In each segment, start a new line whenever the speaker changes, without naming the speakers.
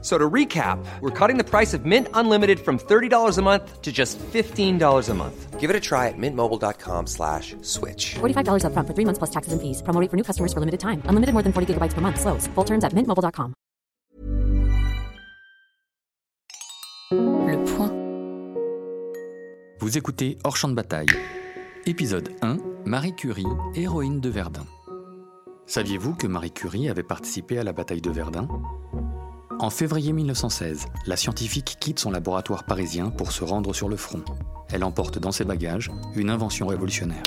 So to recap, we're cutting the price of Mint Unlimited from $30 a month to just $15 a month.
Give it a try at mintmobile.com slash switch.
$45 upfront for three months plus taxes and fees. Promo rate for new customers for limited time. Unlimited more than 40 gigabytes per month. Slows. Full terms at mintmobile.com.
Le point.
Vous écoutez Hors champ de bataille. Épisode 1 Marie Curie, héroïne de Verdun. Saviez-vous que Marie Curie avait participé à la bataille de Verdun? En février 1916, la scientifique quitte son laboratoire parisien pour se rendre sur le front. Elle emporte dans ses bagages une invention révolutionnaire.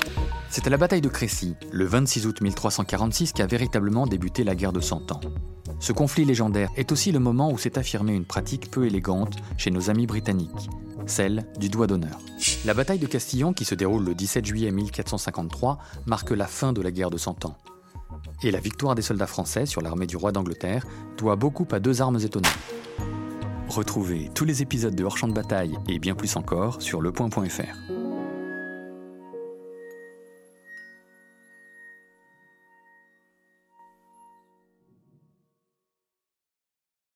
C'est à la bataille de Crécy, le 26 août 1346, qu'a véritablement débuté la guerre de Cent Ans. Ce conflit légendaire est aussi le moment où s'est affirmée une pratique peu élégante chez nos amis britanniques, celle du doigt d'honneur. La bataille de Castillon, qui se déroule le 17 juillet 1453, marque la fin de la guerre de Cent Ans. Et la victoire des soldats français sur l'armée du roi d'Angleterre doit beaucoup à deux armes étonnantes. Retrouvez tous les épisodes de Hors champ de bataille et bien plus encore sur lepoint.fr.